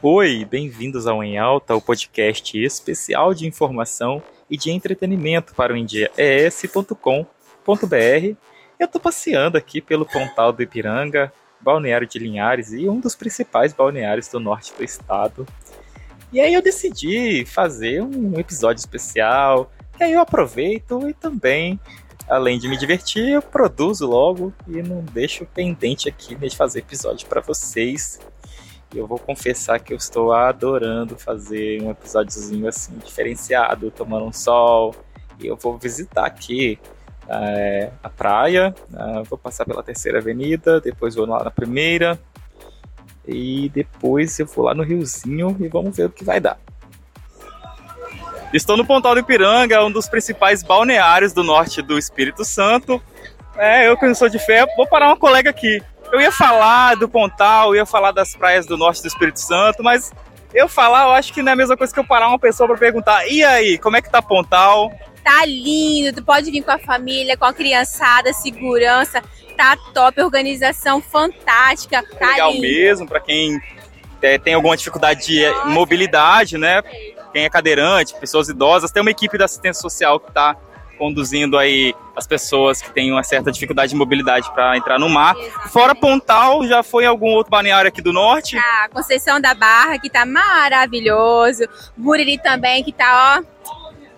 Oi, bem-vindos ao Em Alta, o podcast especial de informação e de entretenimento para o endiaes.com.br. Eu estou passeando aqui pelo Pontal do Ipiranga, balneário de Linhares e um dos principais balneários do norte do estado. E aí eu decidi fazer um episódio especial, que aí eu aproveito e também, além de me divertir, eu produzo logo e não deixo pendente aqui de fazer episódio para vocês. Eu vou confessar que eu estou adorando fazer um episódiozinho assim, diferenciado, tomando um sol. E eu vou visitar aqui é, a praia, uh, vou passar pela terceira avenida, depois vou lá na primeira, e depois eu vou lá no Riozinho e vamos ver o que vai dar. Estou no Pontal do Ipiranga, um dos principais balneários do norte do Espírito Santo. É, eu que não sou de fé, vou parar uma colega aqui. Eu ia falar do Pontal, ia falar das praias do norte do Espírito Santo, mas eu falar, eu acho que não é a mesma coisa que eu parar uma pessoa para perguntar: e aí, como é que tá Pontal? Tá lindo, tu pode vir com a família, com a criançada, segurança, tá top, organização fantástica. Tá legal lindo. mesmo, para quem é, tem alguma dificuldade de Nossa, mobilidade, né? Quem é cadeirante, pessoas idosas, tem uma equipe da assistência social que está conduzindo aí as pessoas que têm uma certa dificuldade de mobilidade para entrar no mar. Fora Pontal, já foi algum outro balneário aqui do norte? Ah, Conceição da Barra, que tá maravilhoso. Buriri também, que tá, ó,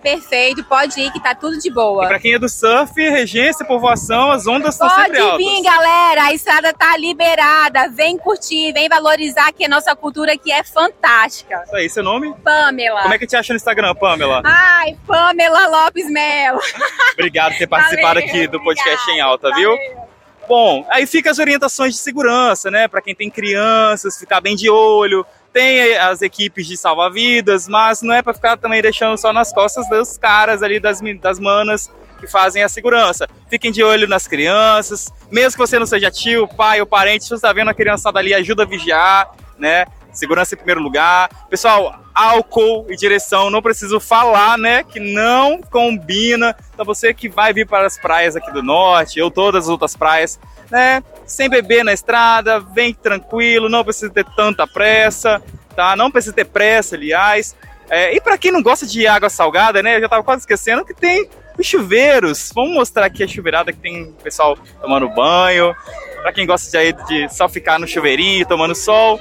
perfeito, pode ir que tá tudo de boa. E pra quem é do surf, regência, povoação, as ondas estão sempre altas. Pode vir, galera, a estrada tá liberada, vem curtir, vem valorizar que a nossa cultura aqui é fantástica. Isso aí, seu nome? Pamela. Como é que te acha no Instagram, Pamela? Ai, Pamela Lopes Melo. Obrigado por ter participado Valeu, aqui do podcast obrigada. em alta, Valeu. viu? Bom, aí fica as orientações de segurança, né? Para quem tem crianças, ficar bem de olho, tem as equipes de salva-vidas, mas não é para ficar também deixando só nas costas dos caras ali, das, das manas que fazem a segurança. Fiquem de olho nas crianças, mesmo que você não seja tio, pai ou parente, se você está vendo a criançada ali, ajuda a vigiar, né? Segurança em primeiro lugar. Pessoal, álcool e direção, não preciso falar, né? Que não combina. Então você que vai vir para as praias aqui do norte, ou todas as outras praias, né? Sem beber na estrada, vem tranquilo, não precisa ter tanta pressa, tá? Não precisa ter pressa, aliás. É, e para quem não gosta de água salgada, né? Eu já tava quase esquecendo que tem os chuveiros. Vamos mostrar aqui a chuveirada que tem o pessoal tomando banho. Para quem gosta de, de só ficar no chuveirinho, tomando sol,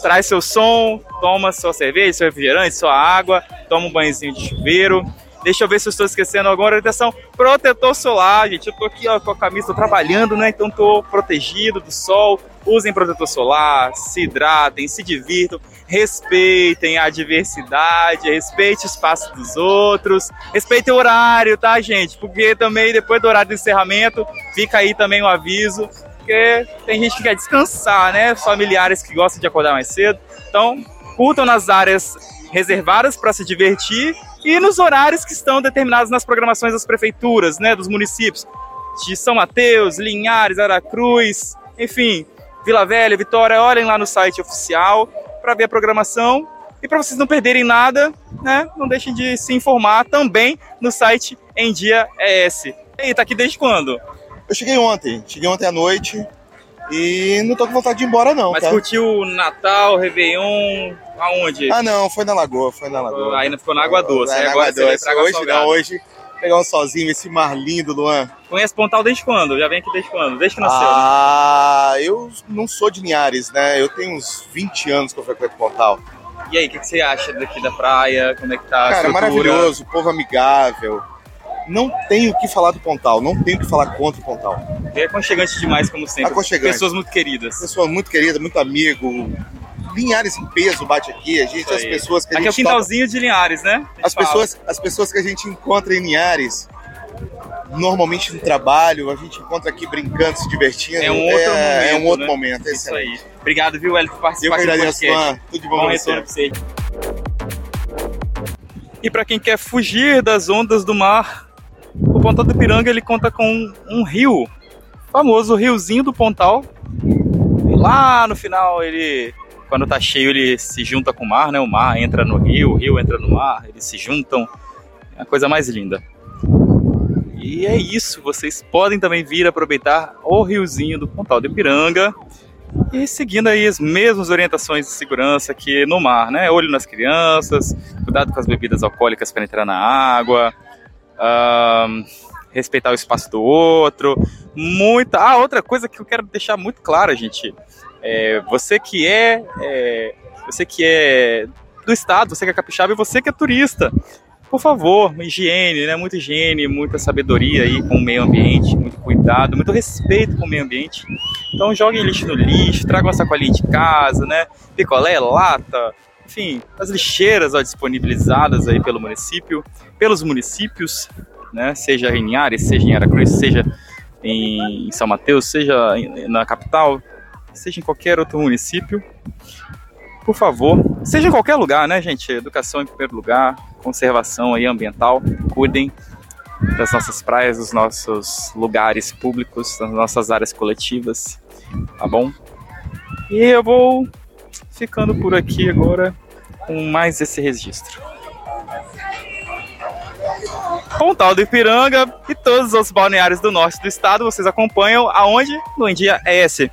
traz seu som, toma sua cerveja, seu refrigerante, sua água, toma um banhozinho de chuveiro. Deixa eu ver se eu estou esquecendo alguma orientação. Protetor solar, gente. Eu tô aqui ó, com a camisa, tô trabalhando, né? Então tô protegido do sol. Usem protetor solar, se hidratem, se divirtam, respeitem a diversidade, respeite o espaço dos outros, respeitem o horário, tá, gente? Porque também depois do horário de encerramento, fica aí também o um aviso, porque tem gente que quer descansar, né? Familiares que gostam de acordar mais cedo. Então, curtam nas áreas reservadas para se divertir e nos horários que estão determinados nas programações das prefeituras, né, dos municípios de São Mateus, Linhares, Aracruz, enfim, Vila Velha, Vitória, olhem lá no site oficial para ver a programação e para vocês não perderem nada, né, não deixem de se informar também no site Em Dia ES. E tá aqui desde quando? Eu cheguei ontem, cheguei ontem à noite, e não tô com vontade de ir embora, não. Mas tá? curtiu Natal, Réveillon, aonde? Ah, não, foi na Lagoa, foi na Lagoa. Ainda ficou na água doce. É, agora água doce. Hoje não, hoje pegar um sozinho, esse mar lindo, Luan. Conhece Pontal desde quando? Já vem aqui desde quando? Desde que nasceu? Né? Ah, né? eu não sou de Linhares, né? Eu tenho uns 20 anos que eu frequento Pontal. E aí, o que, que, você acha daqui da praia? Como é que tá? Cara, maravilhoso, povo amigável não tenho o que falar do Pontal, não tenho o que falar contra o Pontal. É aconchegante demais, como sempre. Aconchegante. Pessoas muito queridas. Pessoas muito queridas, muito amigo. Linhares em peso bate aqui, a gente, as pessoas que a aqui gente. Aqui é o quintalzinho toca... de Linhares, né? As pessoas, as pessoas que a gente encontra em Linhares, normalmente no trabalho, a gente encontra aqui brincando, se divertindo. É um outro é, momento. É um outro né? momento, é isso aí. Obrigado, viu, Hélio, por participar Eu que agradeço, Fã. Tudo de bom, bom retorno pra você. E para quem quer fugir das ondas do mar, o Pontal do Piranga ele conta com um rio famoso, o riozinho do Pontal. E lá no final ele, quando tá cheio, ele se junta com o mar, né? O mar entra no rio, o rio entra no mar, eles se juntam. É a coisa mais linda. E é isso, vocês podem também vir aproveitar o riozinho do Pontal do Piranga. E seguindo aí as mesmas orientações de segurança que no mar, né? Olho nas crianças, cuidado com as bebidas alcoólicas para entrar na água, respeitar o espaço do outro. Muita. Ah, outra coisa que eu quero deixar muito clara, gente. É, você que é, é, você que é do estado, você que é capixaba e você que é turista, por favor, higiene, né? Muita higiene, muita sabedoria aí com o meio ambiente, muito cuidado, muito respeito com o meio ambiente. Então joguem lixo no lixo, tragam uma sacolinha de casa, né? Picolé, lata, enfim, as lixeiras ó, disponibilizadas aí pelo município, pelos municípios, né? Seja em Ares, seja em Aracruz, seja em São Mateus, seja na capital, seja em qualquer outro município por favor, seja em qualquer lugar, né, gente? Educação em primeiro lugar, conservação aí ambiental, cuidem das nossas praias, dos nossos lugares públicos, das nossas áreas coletivas, tá bom? E eu vou ficando por aqui agora com mais esse registro. Pontal do Ipiranga e todos os balneários do norte do estado vocês acompanham aonde? No India ES.